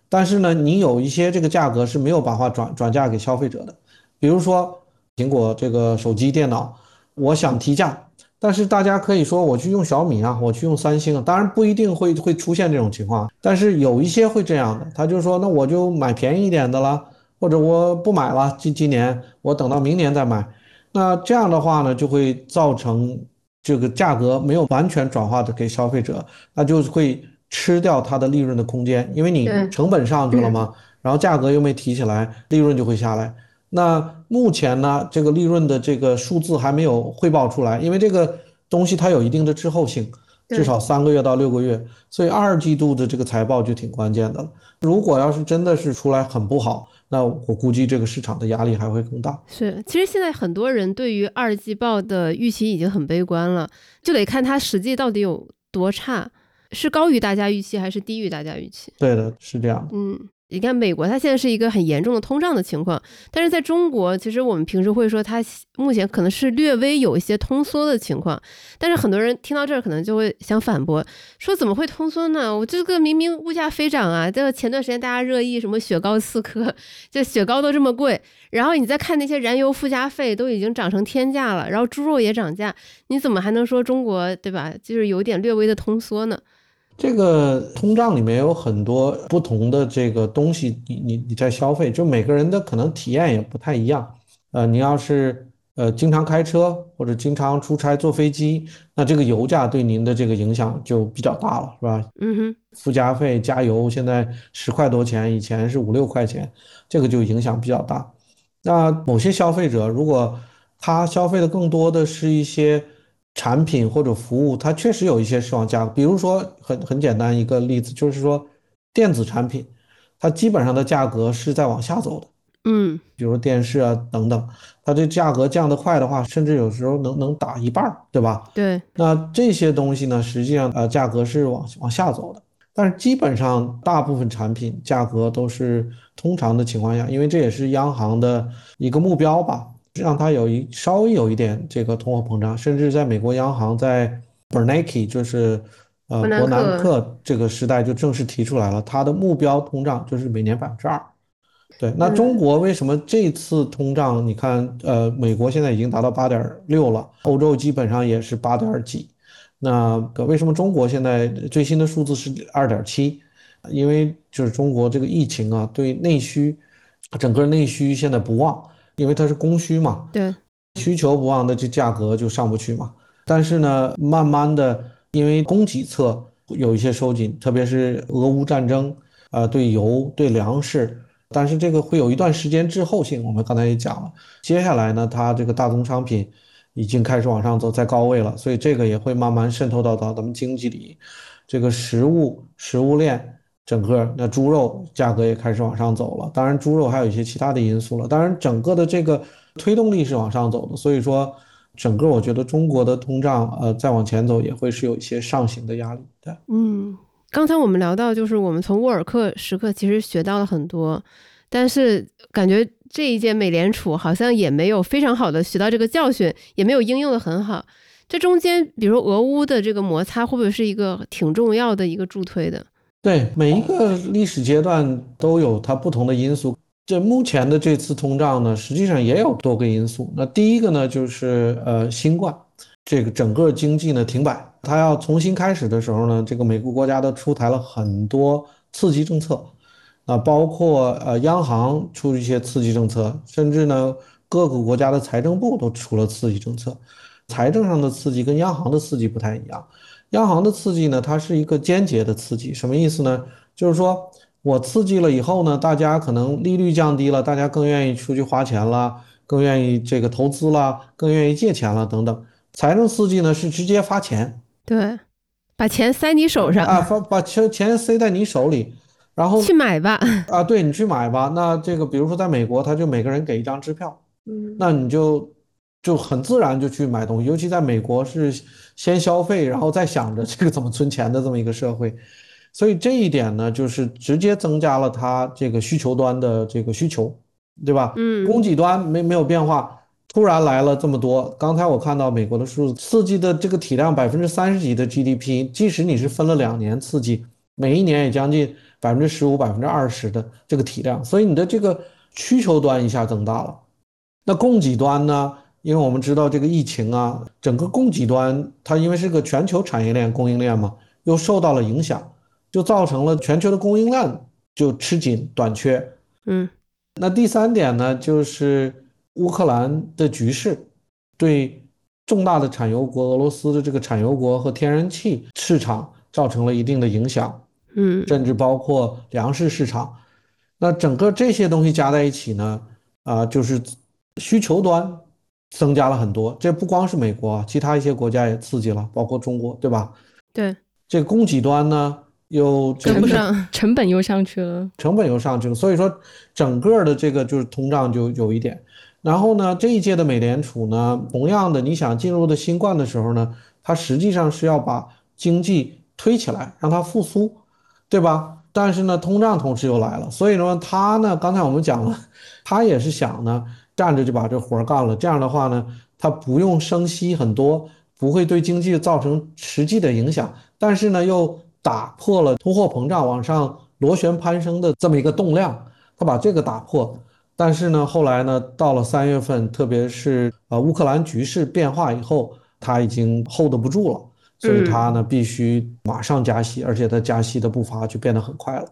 但是呢，你有一些这个价格是没有办法转转嫁给消费者的。比如说苹果这个手机、电脑，我想提价。但是大家可以说我去用小米啊，我去用三星啊，当然不一定会会出现这种情况，但是有一些会这样的，他就说那我就买便宜一点的了，或者我不买了，今今年我等到明年再买，那这样的话呢，就会造成这个价格没有完全转化的给消费者，那就会吃掉它的利润的空间，因为你成本上去了嘛，然后价格又没提起来，利润就会下来。那目前呢，这个利润的这个数字还没有汇报出来，因为这个东西它有一定的滞后性，至少三个月到六个月，所以二季度的这个财报就挺关键的了。如果要是真的是出来很不好，那我估计这个市场的压力还会更大。是，其实现在很多人对于二季报的预期已经很悲观了，就得看它实际到底有多差，是高于大家预期还是低于大家预期？对的，是这样。嗯。你看，美国它现在是一个很严重的通胀的情况，但是在中国，其实我们平时会说它目前可能是略微有一些通缩的情况，但是很多人听到这儿可能就会想反驳，说怎么会通缩呢？我这个明明物价飞涨啊！这前段时间大家热议什么雪糕刺客，这雪糕都这么贵，然后你再看那些燃油附加费都已经涨成天价了，然后猪肉也涨价，你怎么还能说中国对吧？就是有点略微的通缩呢？这个通胀里面有很多不同的这个东西，你你你在消费，就每个人的可能体验也不太一样。呃，你要是呃经常开车或者经常出差坐飞机，那这个油价对您的这个影响就比较大了，是吧？嗯哼，附加费加油现在十块多钱，以前是五六块钱，这个就影响比较大。那某些消费者如果他消费的更多的是一些。产品或者服务，它确实有一些是往价格，比如说很很简单一个例子，就是说电子产品，它基本上的价格是在往下走的，嗯，比如电视啊等等，它这价格降得快的话，甚至有时候能能打一半，对吧？对。那这些东西呢，实际上呃价格是往往下走的，但是基本上大部分产品价格都是通常的情况下，因为这也是央行的一个目标吧。让它有一稍微有一点这个通货膨胀，甚至在美国央行在 Bernanke 就是呃伯南克这个时代就正式提出来了，它的目标通胀就是每年百分之二。对，那中国为什么这次通胀？你看，呃，美国现在已经达到八点六了，欧洲基本上也是八点几。那为什么中国现在最新的数字是二点七？因为就是中国这个疫情啊，对内需整个内需现在不旺。因为它是供需嘛，对，需求不旺，的这价格就上不去嘛。但是呢，慢慢的，因为供给侧有一些收紧，特别是俄乌战争，呃，对油、对粮食，但是这个会有一段时间滞后性。我们刚才也讲了，接下来呢，它这个大宗商品已经开始往上走，在高位了，所以这个也会慢慢渗透到到咱们经济里，这个食物、食物链。整个那猪肉价格也开始往上走了，当然猪肉还有一些其他的因素了。当然，整个的这个推动力是往上走的，所以说整个我觉得中国的通胀呃再往前走也会是有一些上行的压力的。嗯，刚才我们聊到就是我们从沃尔克时刻其实学到了很多，但是感觉这一届美联储好像也没有非常好的学到这个教训，也没有应用的很好。这中间，比如俄乌的这个摩擦，会不会是一个挺重要的一个助推的？对每一个历史阶段都有它不同的因素。这目前的这次通胀呢，实际上也有多个因素。那第一个呢，就是呃新冠，这个整个经济呢停摆，它要重新开始的时候呢，这个美国国家都出台了很多刺激政策，啊，包括呃央行出一些刺激政策，甚至呢各个国家的财政部都出了刺激政策。财政上的刺激跟央行的刺激不太一样，央行的刺激呢，它是一个间接的刺激，什么意思呢？就是说。我刺激了以后呢，大家可能利率降低了，大家更愿意出去花钱了，更愿意这个投资了，更愿意借钱了等等。财政刺激呢是直接发钱，对，把钱塞你手上啊，发把钱钱塞在你手里，然后去买吧啊，对你去买吧。那这个比如说在美国，他就每个人给一张支票，嗯，那你就就很自然就去买东西，尤其在美国是先消费，然后再想着这个怎么存钱的这么一个社会。所以这一点呢，就是直接增加了它这个需求端的这个需求，对吧？嗯，供给端没没有变化，突然来了这么多。刚才我看到美国的数字，刺激的这个体量百分之三十几的 GDP，即使你是分了两年刺激，每一年也将近百分之十五、百分之二十的这个体量，所以你的这个需求端一下增大了。那供给端呢？因为我们知道这个疫情啊，整个供给端它因为是个全球产业链供应链嘛，又受到了影响。就造成了全球的供应链就吃紧短缺，嗯，那第三点呢，就是乌克兰的局势对重大的产油国俄罗斯的这个产油国和天然气市场造成了一定的影响，嗯，甚至包括粮食市场。那整个这些东西加在一起呢，啊，就是需求端增加了很多。这不光是美国，其他一些国家也刺激了，包括中国，对吧？对，这供给端呢？又跟不上，成本又上去了，成本又上去了，所以说整个的这个就是通胀就有一点。然后呢，这一届的美联储呢，同样的，你想进入的新冠的时候呢，它实际上是要把经济推起来，让它复苏，对吧？但是呢，通胀同时又来了，所以说它呢，刚才我们讲了，它也是想呢，站着就把这活干了，这样的话呢，他不用升息很多，不会对经济造成实际的影响，但是呢，又。打破了通货膨胀往上螺旋攀升的这么一个动量，他把这个打破，但是呢，后来呢，到了三月份，特别是呃乌克兰局势变化以后，他已经 hold 不住了，所以他呢必须马上加息，而且他加息的步伐就变得很快了，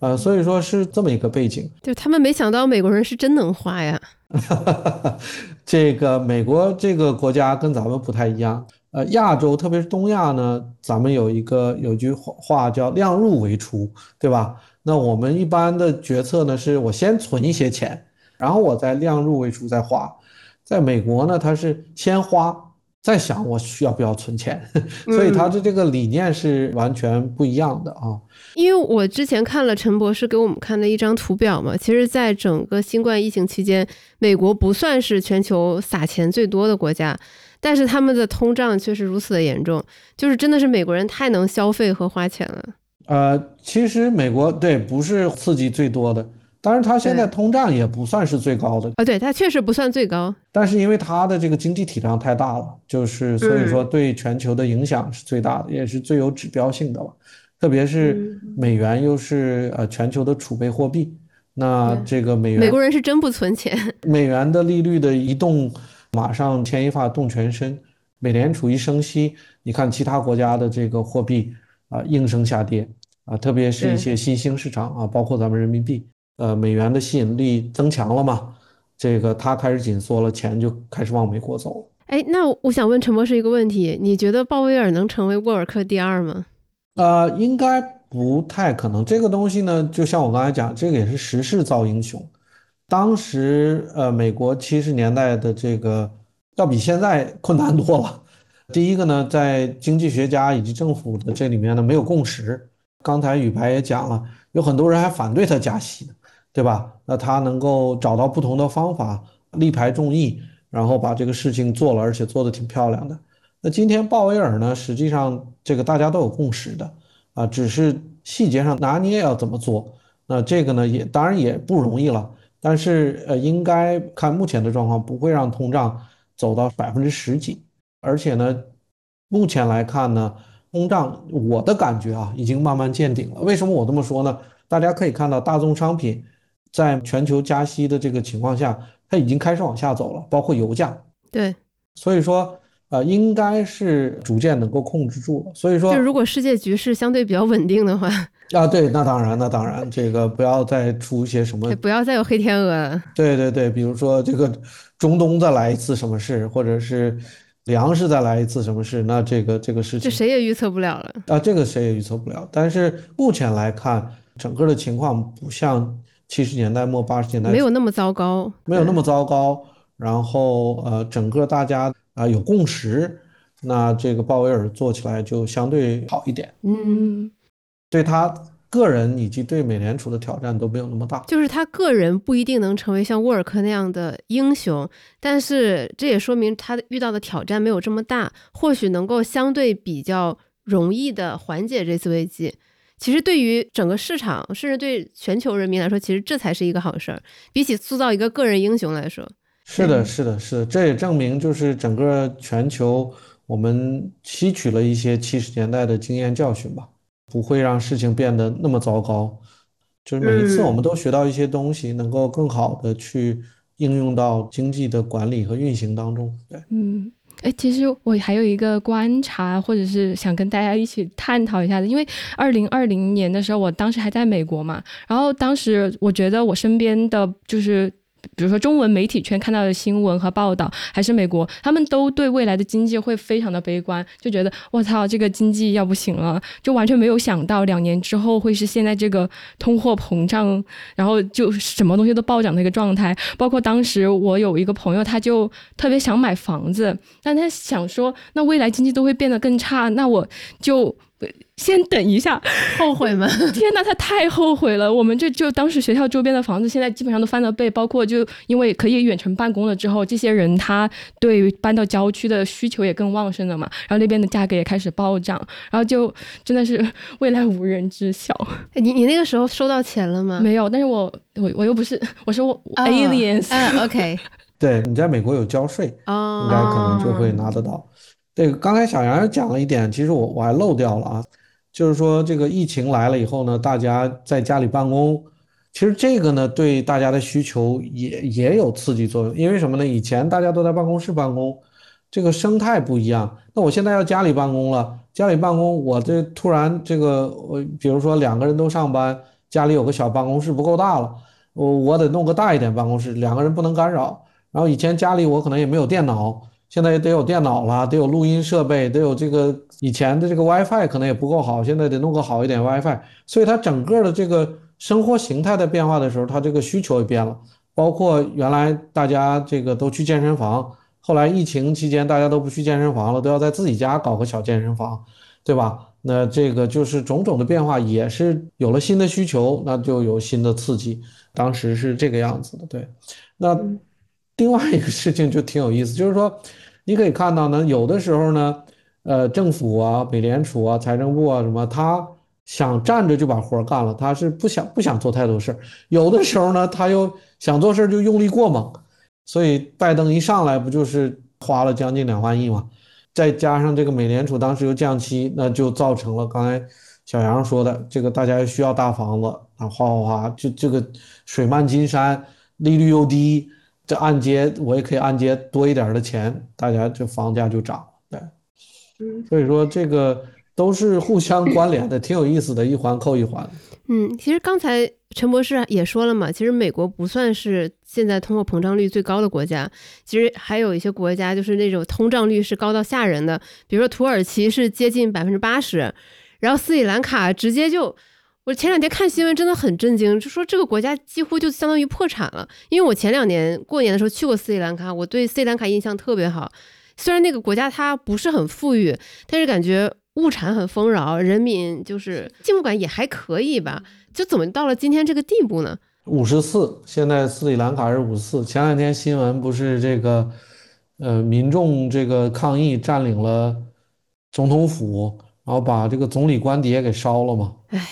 呃，所以说是这么一个背景。就他们没想到美国人是真能花呀，这个美国这个国家跟咱们不太一样。呃，亚洲特别是东亚呢，咱们有一个有句话叫量入为出，对吧？那我们一般的决策呢，是我先存一些钱，然后我再量入为出再花。在美国呢，它是先花再想我需要不要存钱，所以他的这个理念是完全不一样的啊。因为我之前看了陈博士给我们看的一张图表嘛，其实在整个新冠疫情期间，美国不算是全球撒钱最多的国家。但是他们的通胀却是如此的严重，就是真的是美国人太能消费和花钱了。呃，其实美国对不是刺激最多的，当然它现在通胀也不算是最高的。啊，对它确实不算最高。但是因为它的这个经济体量太大了，就是所以说对全球的影响是最大的，也是最有指标性的了。特别是美元又是呃全球的储备货币，那这个美元美国人是真不存钱，美元的利率的移动。马上牵一发动全身，美联储一升息，你看其他国家的这个货币啊应声下跌啊，特别是一些新兴市场啊，包括咱们人民币，呃，美元的吸引力增强了嘛，这个它开始紧缩了，钱就开始往美国走。哎，那我想问陈博士一个问题，你觉得鲍威尔能成为沃尔克第二吗？呃，应该不太可能。这个东西呢，就像我刚才讲，这个也是时势造英雄。当时，呃，美国七十年代的这个要比现在困难多了。第一个呢，在经济学家以及政府的这里面呢，没有共识。刚才宇白也讲了，有很多人还反对他加息，对吧？那他能够找到不同的方法，力排众议，然后把这个事情做了，而且做得挺漂亮的。那今天鲍威尔呢，实际上这个大家都有共识的，啊，只是细节上拿捏要怎么做。那这个呢，也当然也不容易了。但是，呃，应该看目前的状况，不会让通胀走到百分之十几。而且呢，目前来看呢，通胀我的感觉啊，已经慢慢见顶了。为什么我这么说呢？大家可以看到，大宗商品在全球加息的这个情况下，它已经开始往下走了，包括油价。对，所以说，呃，应该是逐渐能够控制住了。所以说，就如果世界局势相对比较稳定的话，啊，对，那当然，那当然，这个不要再出一些什么，不要再有黑天鹅了。对对对，比如说这个中东再来一次什么事，或者是粮食再来一次什么事，那这个这个事情，这谁也预测不了了。啊，这个谁也预测不了。但是目前来看，整个的情况不像七十年代末八十年代没有那么糟糕，没有那么糟糕。然后呃，整个大家啊有共识，那这个鲍威尔做起来就相对好一点。嗯，对他个人以及对美联储的挑战都没有那么大。就是他个人不一定能成为像沃尔克那样的英雄，但是这也说明他遇到的挑战没有这么大，或许能够相对比较容易的缓解这次危机。其实对于整个市场，甚至对全球人民来说，其实这才是一个好事儿，比起塑造一个个人英雄来说。是的，是的，是的，这也证明就是整个全球，我们吸取了一些七十年代的经验教训吧，不会让事情变得那么糟糕。就是每一次我们都学到一些东西，能够更好的去应用到经济的管理和运行当中。对，嗯，哎，其实我还有一个观察，或者是想跟大家一起探讨一下的，因为二零二零年的时候，我当时还在美国嘛，然后当时我觉得我身边的就是。比如说中文媒体圈看到的新闻和报道，还是美国，他们都对未来的经济会非常的悲观，就觉得我操，这个经济要不行了，就完全没有想到两年之后会是现在这个通货膨胀，然后就什么东西都暴涨的一个状态。包括当时我有一个朋友，他就特别想买房子，但他想说，那未来经济都会变得更差，那我就。先等一下，后悔吗？天哪，他太后悔了。我们这就当时学校周边的房子，现在基本上都翻了倍。包括就因为可以远程办公了之后，这些人他对搬到郊区的需求也更旺盛了嘛。然后那边的价格也开始暴涨，然后就真的是未来无人知晓。你 你那个时候收到钱了吗？没有，但是我我我又不是，我是我 aliens。嗯，OK。对你在美国有交税，应该可能就会拿得到。对，刚才小杨讲了一点，其实我我还漏掉了啊，就是说这个疫情来了以后呢，大家在家里办公，其实这个呢对大家的需求也也有刺激作用，因为什么呢？以前大家都在办公室办公，这个生态不一样。那我现在要家里办公了，家里办公，我这突然这个我比如说两个人都上班，家里有个小办公室不够大了，我我得弄个大一点办公室，两个人不能干扰。然后以前家里我可能也没有电脑。现在也得有电脑了，得有录音设备，得有这个以前的这个 WiFi 可能也不够好，现在得弄个好一点 WiFi。所以它整个的这个生活形态的变化的时候，它这个需求也变了。包括原来大家这个都去健身房，后来疫情期间大家都不去健身房了，都要在自己家搞个小健身房，对吧？那这个就是种种的变化，也是有了新的需求，那就有新的刺激。当时是这个样子的，对。那另外一个事情就挺有意思，就是说。你可以看到呢，有的时候呢，呃，政府啊、美联储啊、财政部啊什么，他想站着就把活干了，他是不想不想做太多事儿。有的时候呢，他又想做事就用力过猛，所以拜登一上来不就是花了将近两万亿嘛？再加上这个美联储当时又降息，那就造成了刚才小杨说的这个大家需要大房子啊，哗哗哗，就这个水漫金山，利率又低。这按揭我也可以按揭多一点的钱，大家这房价就涨，对，所以说这个都是互相关联的，挺有意思的，一环扣一环。嗯，其实刚才陈博士也说了嘛，其实美国不算是现在通货膨胀率最高的国家，其实还有一些国家就是那种通胀率是高到吓人的，比如说土耳其是接近百分之八十，然后斯里兰卡直接就。我前两天看新闻真的很震惊，就说这个国家几乎就相当于破产了。因为我前两年过年的时候去过斯里兰卡，我对斯里兰卡印象特别好。虽然那个国家它不是很富裕，但是感觉物产很丰饶，人民就是幸福感也还可以吧。就怎么到了今天这个地步呢？五十四，现在斯里兰卡是五十四。前两天新闻不是这个，呃，民众这个抗议占领了总统府，然后把这个总理官邸也给烧了吗？唉。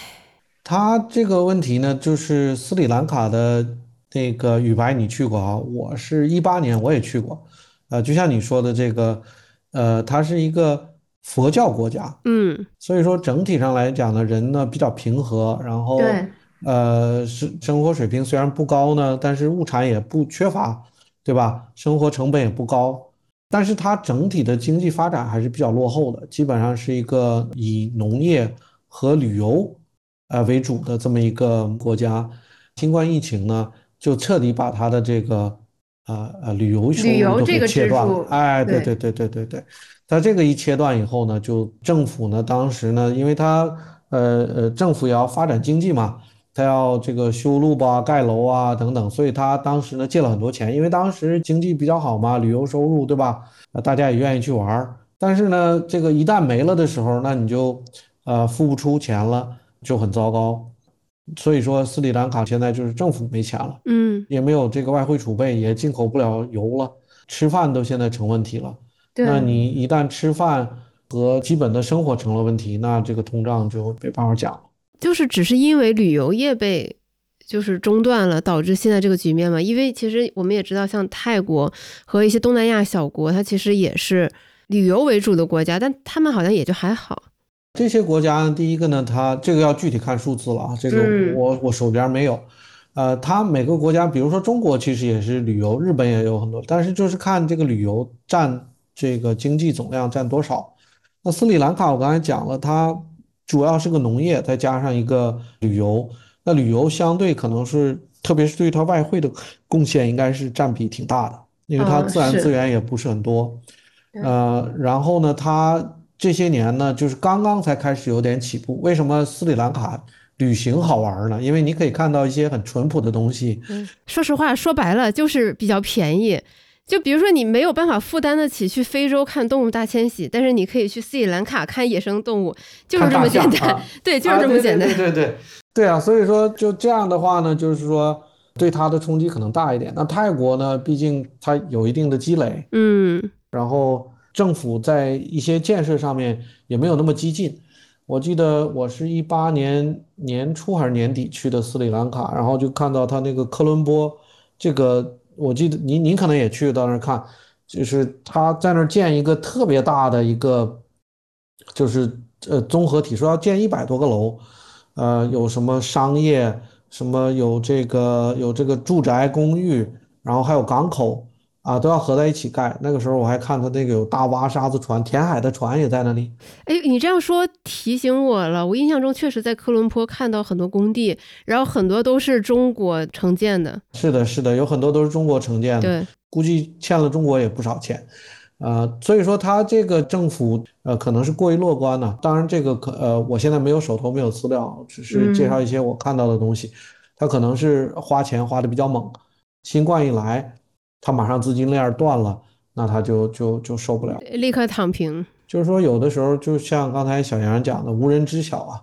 他这个问题呢，就是斯里兰卡的那个雨白，你去过啊？我是一八年我也去过，呃，就像你说的这个，呃，它是一个佛教国家，嗯，所以说整体上来讲呢，人呢比较平和，然后呃，是生活水平虽然不高呢，但是物产也不缺乏，对吧？生活成本也不高，但是它整体的经济发展还是比较落后的，基本上是一个以农业和旅游呃为主的这么一个国家。新冠疫情呢，就彻底把它的这个呃呃旅游收入都给切断了。哎，对对对对对对。它这个一切断以后呢，就政府呢，当时呢，因为它呃呃，政府也要发展经济嘛，它要这个修路吧、盖楼啊等等，所以它当时呢借了很多钱，因为当时经济比较好嘛，旅游收入对吧？大家也愿意去玩儿。但是呢，这个一旦没了的时候，那你就呃付不出钱了，就很糟糕。所以说，斯里兰卡现在就是政府没钱了，嗯，也没有这个外汇储备，也进口不了油了，吃饭都现在成问题了。那你一旦吃饭和基本的生活成了问题，那这个通胀就没办法讲了。就是只是因为旅游业被就是中断了，导致现在这个局面嘛？因为其实我们也知道，像泰国和一些东南亚小国，它其实也是旅游为主的国家，但他们好像也就还好。这些国家，第一个呢，它这个要具体看数字了啊，这个我我手边没有。呃，它每个国家，比如说中国，其实也是旅游，日本也有很多，但是就是看这个旅游占这个经济总量占多少。那斯里兰卡我刚才讲了，它主要是个农业，再加上一个旅游。那旅游相对可能是，特别是对它外汇的贡献，应该是占比挺大的，因为它自然资源也不是很多。呃，然后呢，它。这些年呢，就是刚刚才开始有点起步。为什么斯里兰卡旅行好玩呢？因为你可以看到一些很淳朴的东西。嗯，说实话，说白了就是比较便宜。就比如说，你没有办法负担得起去非洲看动物大迁徙，但是你可以去斯里兰卡看野生动物，就是这么简单。对，就是这么简单。对对对对啊！所以说，就这样的话呢，就是说对它的冲击可能大一点。那泰国呢，毕竟它有一定的积累。嗯，然后。政府在一些建设上面也没有那么激进。我记得我是一八年年初还是年底去的斯里兰卡，然后就看到他那个科伦坡，这个我记得您您可能也去到那儿看，就是他在那儿建一个特别大的一个，就是呃综合体，说要建一百多个楼，呃有什么商业，什么有这个有这个住宅公寓，然后还有港口。啊，都要合在一起盖。那个时候我还看他那个有大挖沙子船，填海的船也在那里。哎，你这样说提醒我了，我印象中确实在科伦坡看到很多工地，然后很多都是中国承建的。是的，是的，有很多都是中国承建的。对，估计欠了中国也不少钱。呃，所以说他这个政府呃可能是过于乐观了。当然，这个可呃我现在没有手头没有资料，只是介绍一些我看到的东西。他可能是花钱花的比较猛，新冠一来。他马上资金链断了，那他就就就受不了，立刻躺平。就是说，有的时候就像刚才小杨讲的，无人知晓啊，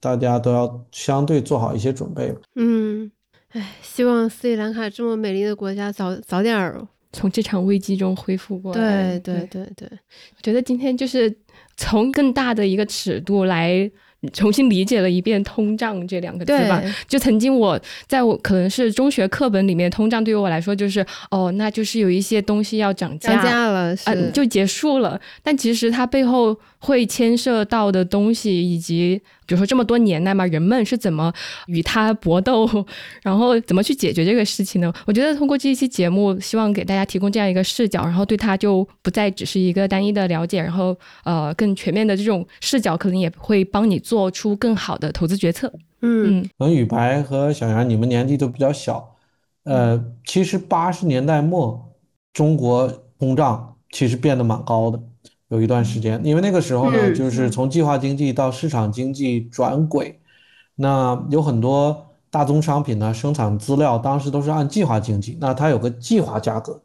大家都要相对做好一些准备。嗯，哎，希望斯里兰卡这么美丽的国家早早点儿从这场危机中恢复过来。对对对对，我觉得今天就是从更大的一个尺度来。重新理解了一遍“通胀”这两个字吧。就曾经我在我可能是中学课本里面，通胀对于我来说就是哦，那就是有一些东西要涨价了，嗯，就结束了。但其实它背后会牵涉到的东西以及。比如说这么多年来嘛，人们是怎么与它搏斗，然后怎么去解决这个事情呢？我觉得通过这一期节目，希望给大家提供这样一个视角，然后对它就不再只是一个单一的了解，然后呃更全面的这种视角，可能也会帮你做出更好的投资决策。嗯，可能雨白和小杨，你们年纪都比较小，呃，其实八十年代末中国通胀其实变得蛮高的。有一段时间，因为那个时候呢，就是从计划经济到市场经济转轨，那有很多大宗商品呢，生产资料当时都是按计划经济，那它有个计划价格，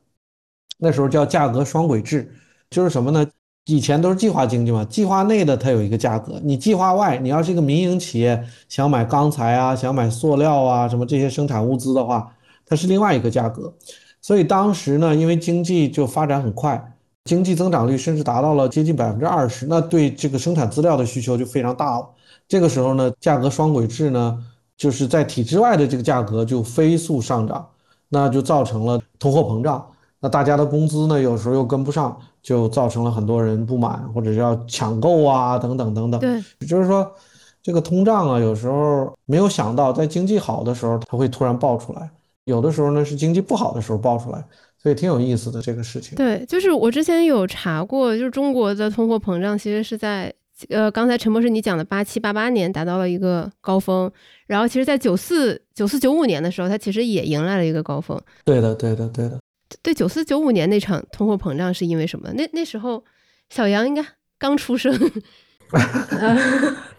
那时候叫价格双轨制，就是什么呢？以前都是计划经济嘛，计划内的它有一个价格，你计划外，你要是一个民营企业想买钢材啊，想买塑料啊，什么这些生产物资的话，它是另外一个价格，所以当时呢，因为经济就发展很快。经济增长率甚至达到了接近百分之二十，那对这个生产资料的需求就非常大了。这个时候呢，价格双轨制呢，就是在体制外的这个价格就飞速上涨，那就造成了通货膨胀。那大家的工资呢，有时候又跟不上，就造成了很多人不满或者要抢购啊，等等等等。对，就是说，这个通胀啊，有时候没有想到，在经济好的时候它会突然爆出来，有的时候呢是经济不好的时候爆出来，所以挺有意思的这个事情。对，就是我之前有查过，就是中国的通货膨胀其实是在。呃，刚才陈博士你讲的八七八八年达到了一个高峰，然后其实，在九四九四九五年的时候，它其实也迎来了一个高峰。对的，对的，对的。对，九四九五年那场通货膨胀是因为什么？那那时候小杨应该刚出生。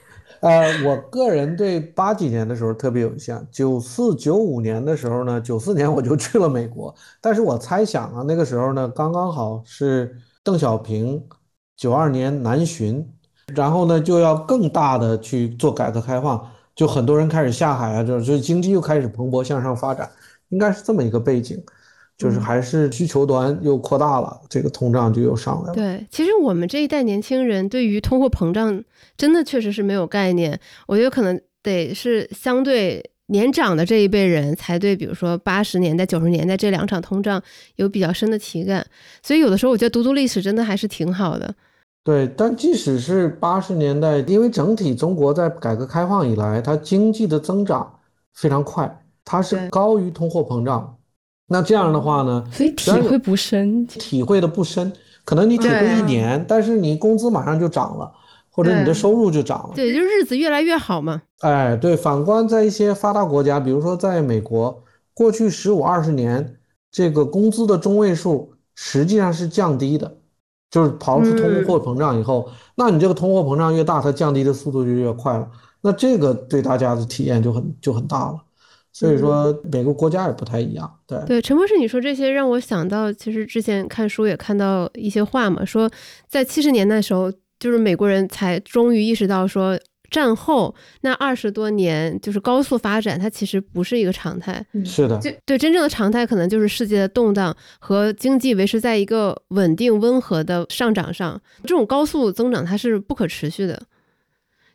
呃，我个人对八几年的时候特别有印象。九四九五年的时候呢，九四年我就去了美国，但是我猜想啊，那个时候呢，刚刚好是邓小平九二年南巡。然后呢，就要更大的去做改革开放，就很多人开始下海啊，就是经济又开始蓬勃向上发展，应该是这么一个背景，就是还是需求端又扩大了，这个通胀就又上来了。对，其实我们这一代年轻人对于通货膨胀真的确实是没有概念，我觉得可能得是相对年长的这一辈人才对，比如说八十年代、九十年代这两场通胀有比较深的体感，所以有的时候我觉得读读历史真的还是挺好的。对，但即使是八十年代，因为整体中国在改革开放以来，它经济的增长非常快，它是高于通货膨胀。那这样的话呢，所以体会不深，体会的不深。可能你体会一年，但是你工资马上就涨了，或者你的收入就涨了。对，就日子越来越好嘛。哎，对。反观在一些发达国家，比如说在美国，过去十五二十年，这个工资的中位数实际上是降低的。就是刨出通货膨胀以后，那你这个通货膨胀越大，它降低的速度就越快了。那这个对大家的体验就很就很大了。所以说每个国家也不太一样。对对，陈博士，你说这些让我想到，其实之前看书也看到一些话嘛，说在七十年代的时候，就是美国人才终于意识到说。战后那二十多年就是高速发展，它其实不是一个常态。是的，就对真正的常态可能就是世界的动荡和经济维持在一个稳定温和的上涨上。这种高速增长它是不可持续的。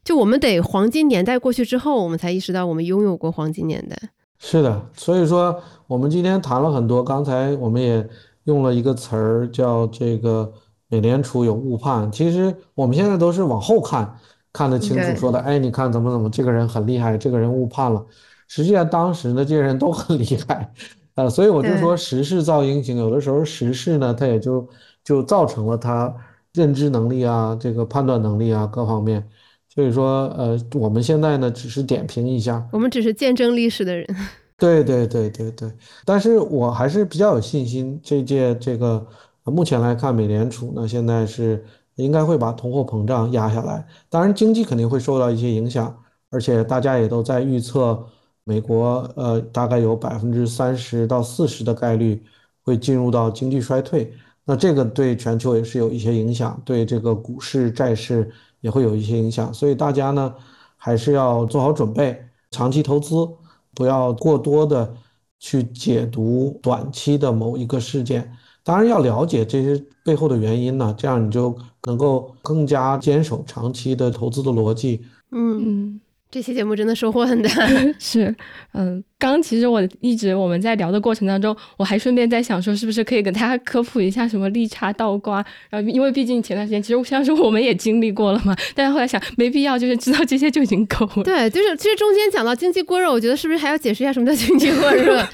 就我们得黄金年代过去之后，我们才意识到我们拥有过黄金年代。是的，所以说我们今天谈了很多，刚才我们也用了一个词儿叫这个美联储有误判。其实我们现在都是往后看。看得清楚，说的，哎，你看怎么怎么，这个人很厉害，这个人误判了。实际上当时呢，这些人都很厉害，呃，所以我就说时势造英雄，有的时候时势呢，它也就就造成了他认知能力啊，这个判断能力啊各方面。所以说，呃，我们现在呢只是点评一下，我们只是见证历史的人。对对对对对，但是我还是比较有信心，这届这个目前来看，美联储呢现在是。应该会把通货膨胀压下来，当然经济肯定会受到一些影响，而且大家也都在预测，美国呃大概有百分之三十到四十的概率会进入到经济衰退，那这个对全球也是有一些影响，对这个股市债市也会有一些影响，所以大家呢还是要做好准备，长期投资，不要过多的去解读短期的某一个事件。当然要了解这些背后的原因呢，这样你就能够更加坚守长期的投资的逻辑。嗯。这期节目真的收获很大，是，嗯，刚其实我一直我们在聊的过程当中，我还顺便在想说，是不是可以给大家科普一下什么利差倒挂，然后因为毕竟前段时间其实像是我们也经历过了嘛，但是后来想没必要，就是知道这些就已经够了。对，就是其实中间讲到经济过热，我觉得是不是还要解释一下什么叫经济过热？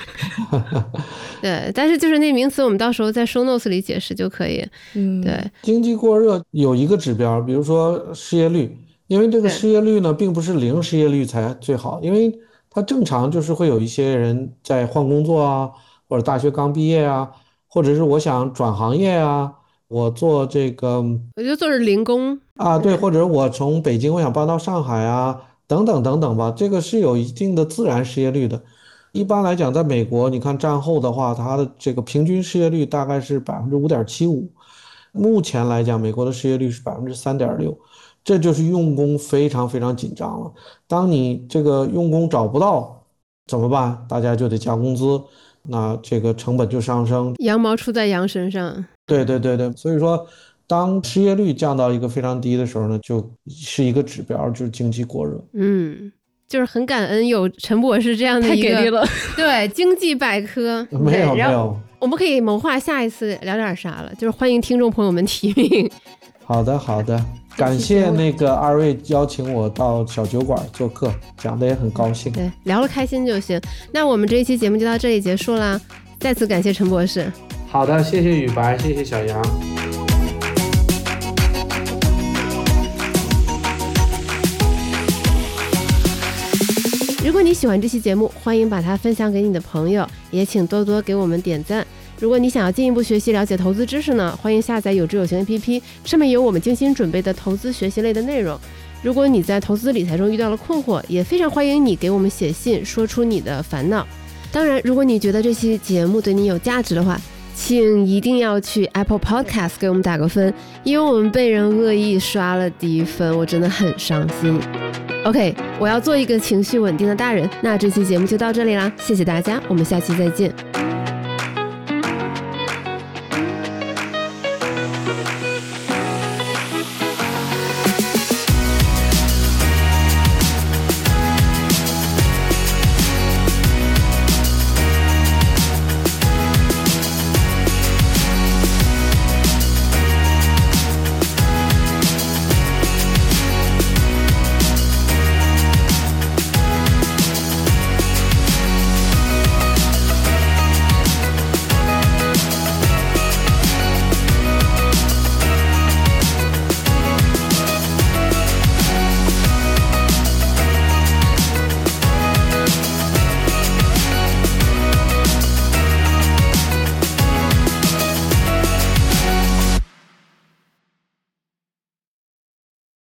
对，但是就是那名词，我们到时候在 show notes 里解释就可以。嗯，对，经济过热有一个指标，比如说失业率。因为这个失业率呢，并不是零失业率才最好，因为它正常就是会有一些人在换工作啊，或者大学刚毕业啊，或者是我想转行业啊，我做这个，我就做是零工啊，对，或者我从北京我想搬到上海啊，等等等等吧，这个是有一定的自然失业率的。一般来讲，在美国，你看战后的话，它的这个平均失业率大概是百分之五点七五，目前来讲，美国的失业率是百分之三点六。这就是用工非常非常紧张了。当你这个用工找不到怎么办？大家就得加工资，那这个成本就上升。羊毛出在羊身上。对对对对，所以说，当失业率降到一个非常低的时候呢，就是一个指标，就是经济过热。嗯，就是很感恩有陈博士这样的一个对经济百科。没有没有，我们可以谋划下一次聊点啥了，就是欢迎听众朋友们提名。好的，好的。感谢那个二位邀请我到小酒馆做客，讲的也很高兴。对，聊了开心就行。那我们这一期节目就到这里结束啦，再次感谢陈博士。好的，谢谢雨白，谢谢小杨。如果你喜欢这期节目，欢迎把它分享给你的朋友，也请多多给我们点赞。如果你想要进一步学习了解投资知识呢，欢迎下载有知有行 APP，上面有我们精心准备的投资学习类的内容。如果你在投资理财中遇到了困惑，也非常欢迎你给我们写信，说出你的烦恼。当然，如果你觉得这期节目对你有价值的话，请一定要去 Apple Podcast 给我们打个分，因为我们被人恶意刷了低分，我真的很伤心。OK，我要做一个情绪稳定的大人。那这期节目就到这里啦，谢谢大家，我们下期再见。